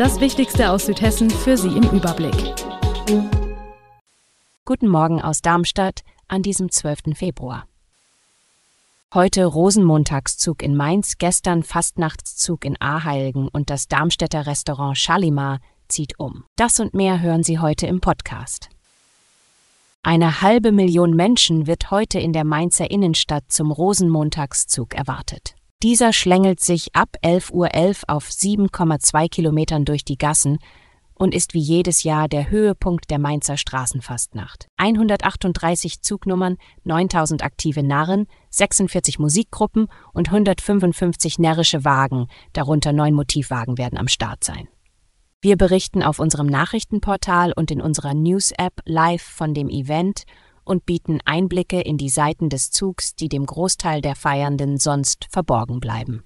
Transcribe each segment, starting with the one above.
Das Wichtigste aus Südhessen für Sie im Überblick. Guten Morgen aus Darmstadt an diesem 12. Februar. Heute Rosenmontagszug in Mainz, gestern Fastnachtszug in Aheilgen und das Darmstädter Restaurant Shalimar zieht um. Das und mehr hören Sie heute im Podcast. Eine halbe Million Menschen wird heute in der Mainzer Innenstadt zum Rosenmontagszug erwartet. Dieser schlängelt sich ab 11.11 Uhr .11 auf 7,2 Kilometern durch die Gassen und ist wie jedes Jahr der Höhepunkt der Mainzer Straßenfastnacht. 138 Zugnummern, 9000 aktive Narren, 46 Musikgruppen und 155 närrische Wagen, darunter neun Motivwagen werden am Start sein. Wir berichten auf unserem Nachrichtenportal und in unserer News-App live von dem Event und bieten Einblicke in die Seiten des Zugs, die dem Großteil der Feiernden sonst verborgen bleiben.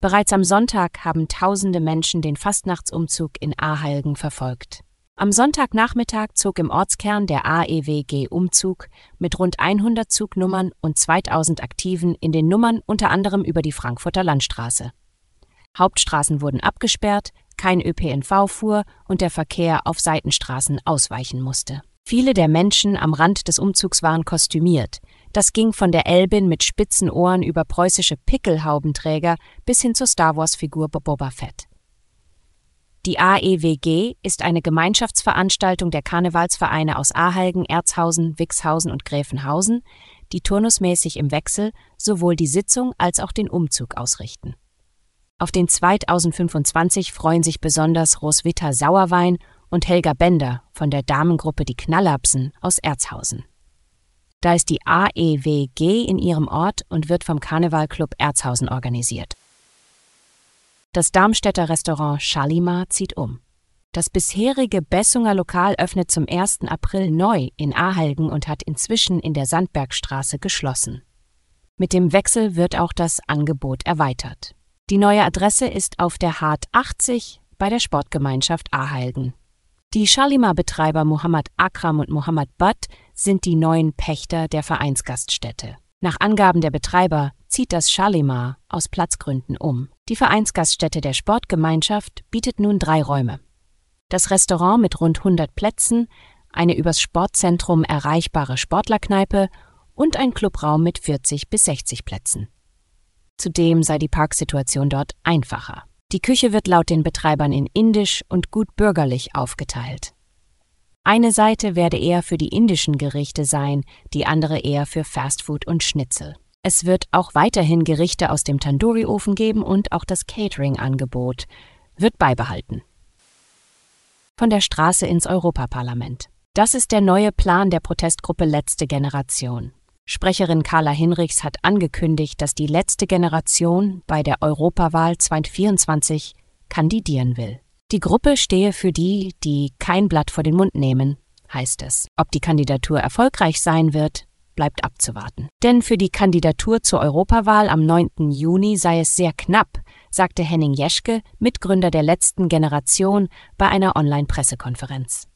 Bereits am Sonntag haben tausende Menschen den Fastnachtsumzug in Aheilgen verfolgt. Am Sonntagnachmittag zog im Ortskern der AEWG Umzug mit rund 100 Zugnummern und 2000 Aktiven in den Nummern unter anderem über die Frankfurter Landstraße. Hauptstraßen wurden abgesperrt, kein ÖPNV fuhr und der Verkehr auf Seitenstraßen ausweichen musste. Viele der Menschen am Rand des Umzugs waren kostümiert. Das ging von der Elbin mit spitzen Ohren über preußische Pickelhaubenträger bis hin zur Star Wars-Figur Boba Fett. Die AEWG ist eine Gemeinschaftsveranstaltung der Karnevalsvereine aus Ahalgen, Erzhausen, Wixhausen und Gräfenhausen, die turnusmäßig im Wechsel sowohl die Sitzung als auch den Umzug ausrichten. Auf den 2025 freuen sich besonders Roswitha Sauerwein und Helga Bender von der Damengruppe Die Knallapsen aus Erzhausen. Da ist die AEWG in ihrem Ort und wird vom Karnevalclub Erzhausen organisiert. Das Darmstädter Restaurant Shalimar zieht um. Das bisherige Bessunger Lokal öffnet zum 1. April neu in Ahalgen und hat inzwischen in der Sandbergstraße geschlossen. Mit dem Wechsel wird auch das Angebot erweitert. Die neue Adresse ist auf der Hart 80 bei der Sportgemeinschaft Ahalgen. Die Shalimar-Betreiber Mohammed Akram und Mohammed Butt sind die neuen Pächter der Vereinsgaststätte. Nach Angaben der Betreiber zieht das Shalimar aus Platzgründen um. Die Vereinsgaststätte der Sportgemeinschaft bietet nun drei Räume. Das Restaurant mit rund 100 Plätzen, eine übers Sportzentrum erreichbare Sportlerkneipe und ein Clubraum mit 40 bis 60 Plätzen. Zudem sei die Parksituation dort einfacher. Die Küche wird laut den Betreibern in indisch und gut bürgerlich aufgeteilt. Eine Seite werde eher für die indischen Gerichte sein, die andere eher für Fastfood und Schnitzel. Es wird auch weiterhin Gerichte aus dem Tandoori-Ofen geben und auch das Catering-Angebot wird beibehalten. Von der Straße ins Europaparlament. Das ist der neue Plan der Protestgruppe Letzte Generation. Sprecherin Carla Hinrichs hat angekündigt, dass die letzte Generation bei der Europawahl 2024 kandidieren will. Die Gruppe stehe für die, die kein Blatt vor den Mund nehmen, heißt es. Ob die Kandidatur erfolgreich sein wird, bleibt abzuwarten. Denn für die Kandidatur zur Europawahl am 9. Juni sei es sehr knapp, sagte Henning Jeschke, Mitgründer der letzten Generation, bei einer Online-Pressekonferenz.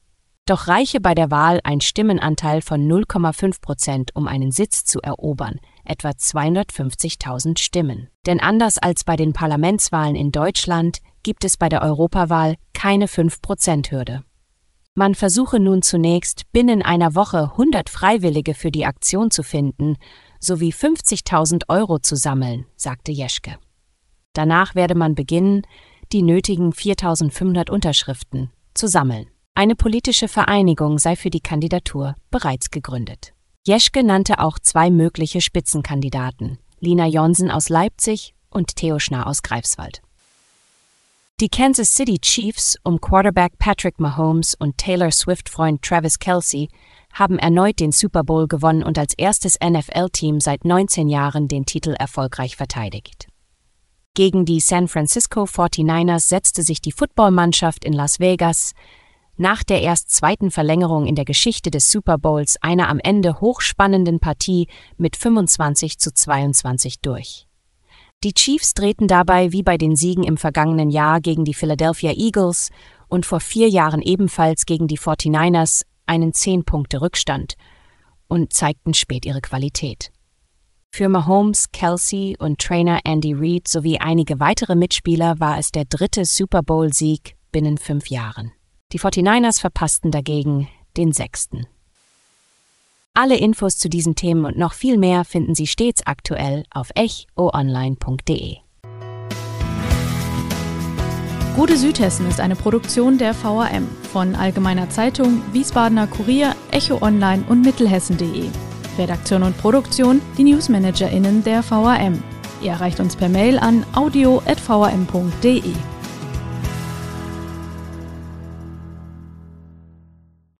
Doch reiche bei der Wahl ein Stimmenanteil von 0,5 Prozent, um einen Sitz zu erobern, etwa 250.000 Stimmen. Denn anders als bei den Parlamentswahlen in Deutschland gibt es bei der Europawahl keine 5-Prozent-Hürde. Man versuche nun zunächst, binnen einer Woche 100 Freiwillige für die Aktion zu finden, sowie 50.000 Euro zu sammeln, sagte Jeschke. Danach werde man beginnen, die nötigen 4.500 Unterschriften zu sammeln. Eine politische Vereinigung sei für die Kandidatur bereits gegründet. Jeschke nannte auch zwei mögliche Spitzenkandidaten, Lina Jonsen aus Leipzig und Theo Schnarr aus Greifswald. Die Kansas City Chiefs um Quarterback Patrick Mahomes und Taylor Swift-Freund Travis Kelsey haben erneut den Super Bowl gewonnen und als erstes NFL-Team seit 19 Jahren den Titel erfolgreich verteidigt. Gegen die San Francisco 49ers setzte sich die Footballmannschaft in Las Vegas nach der erst zweiten Verlängerung in der Geschichte des Super Bowls einer am Ende hochspannenden Partie mit 25 zu 22 durch. Die Chiefs drehten dabei wie bei den Siegen im vergangenen Jahr gegen die Philadelphia Eagles und vor vier Jahren ebenfalls gegen die 49ers einen 10-Punkte-Rückstand und zeigten spät ihre Qualität. Für Mahomes, Kelsey und Trainer Andy Reid sowie einige weitere Mitspieler war es der dritte Super Bowl-Sieg binnen fünf Jahren. Die 49ers verpassten dagegen den sechsten. Alle Infos zu diesen Themen und noch viel mehr finden Sie stets aktuell auf echoonline.de. Gute Südhessen ist eine Produktion der VAM von Allgemeiner Zeitung, Wiesbadener Kurier, Echo Online und Mittelhessen.de. Redaktion und Produktion die NewsmanagerInnen der VAM. Ihr erreicht uns per Mail an audio.vam.de.